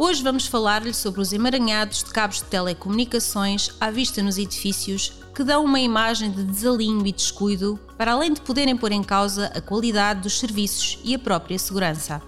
Hoje vamos falar-lhe sobre os emaranhados de cabos de telecomunicações à vista nos edifícios que dão uma imagem de desalinho e descuido, para além de poderem pôr em causa a qualidade dos serviços e a própria segurança.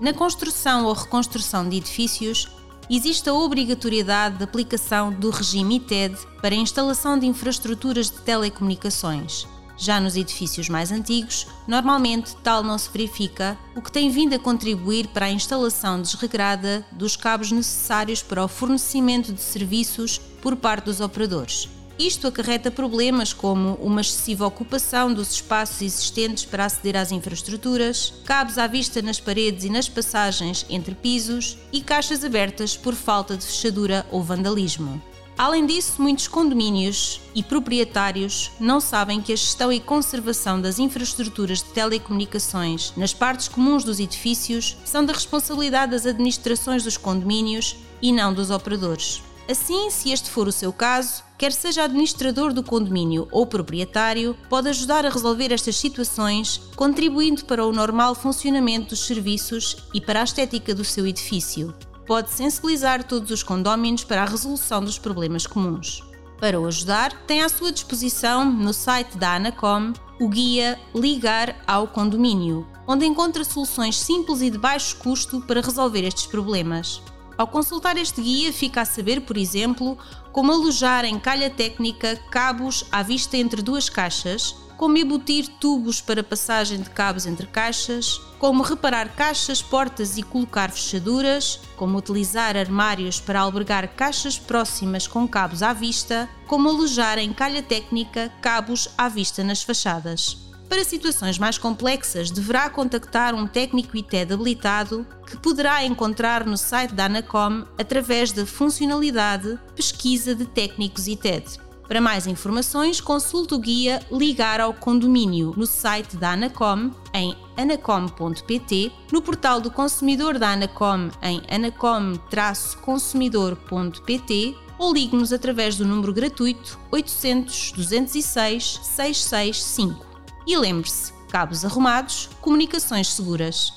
Na construção ou reconstrução de edifícios, existe a obrigatoriedade de aplicação do regime ITED para a instalação de infraestruturas de telecomunicações já nos edifícios mais antigos, normalmente tal não se verifica, o que tem vindo a contribuir para a instalação desregrada dos cabos necessários para o fornecimento de serviços por parte dos operadores. Isto acarreta problemas como uma excessiva ocupação dos espaços existentes para aceder às infraestruturas, cabos à vista nas paredes e nas passagens entre pisos e caixas abertas por falta de fechadura ou vandalismo. Além disso, muitos condomínios e proprietários não sabem que a gestão e conservação das infraestruturas de telecomunicações nas partes comuns dos edifícios são da responsabilidade das administrações dos condomínios e não dos operadores. Assim, se este for o seu caso, quer seja administrador do condomínio ou proprietário, pode ajudar a resolver estas situações, contribuindo para o normal funcionamento dos serviços e para a estética do seu edifício pode sensibilizar todos os condóminos para a resolução dos problemas comuns. Para o ajudar, tem à sua disposição, no site da Anacom, o guia Ligar ao Condomínio, onde encontra soluções simples e de baixo custo para resolver estes problemas. Ao consultar este guia, fica a saber, por exemplo, como alojar em calha técnica cabos à vista entre duas caixas, como embutir tubos para passagem de cabos entre caixas, como reparar caixas, portas e colocar fechaduras, como utilizar armários para albergar caixas próximas com cabos à vista, como alojar em calha técnica cabos à vista nas fachadas. Para situações mais complexas, deverá contactar um técnico ITED habilitado que poderá encontrar no site da Anacom através da funcionalidade Pesquisa de Técnicos ITED. Para mais informações, consulte o guia Ligar ao Condomínio no site da Anacom em anacom.pt, no portal do consumidor da Anacom em anacom-consumidor.pt ou ligue-nos através do número gratuito 800 206 665. E lembre-se, cabos arrumados, comunicações seguras.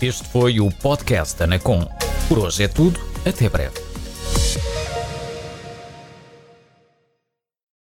Este foi o podcast Anacom. Por hoje é tudo, até breve.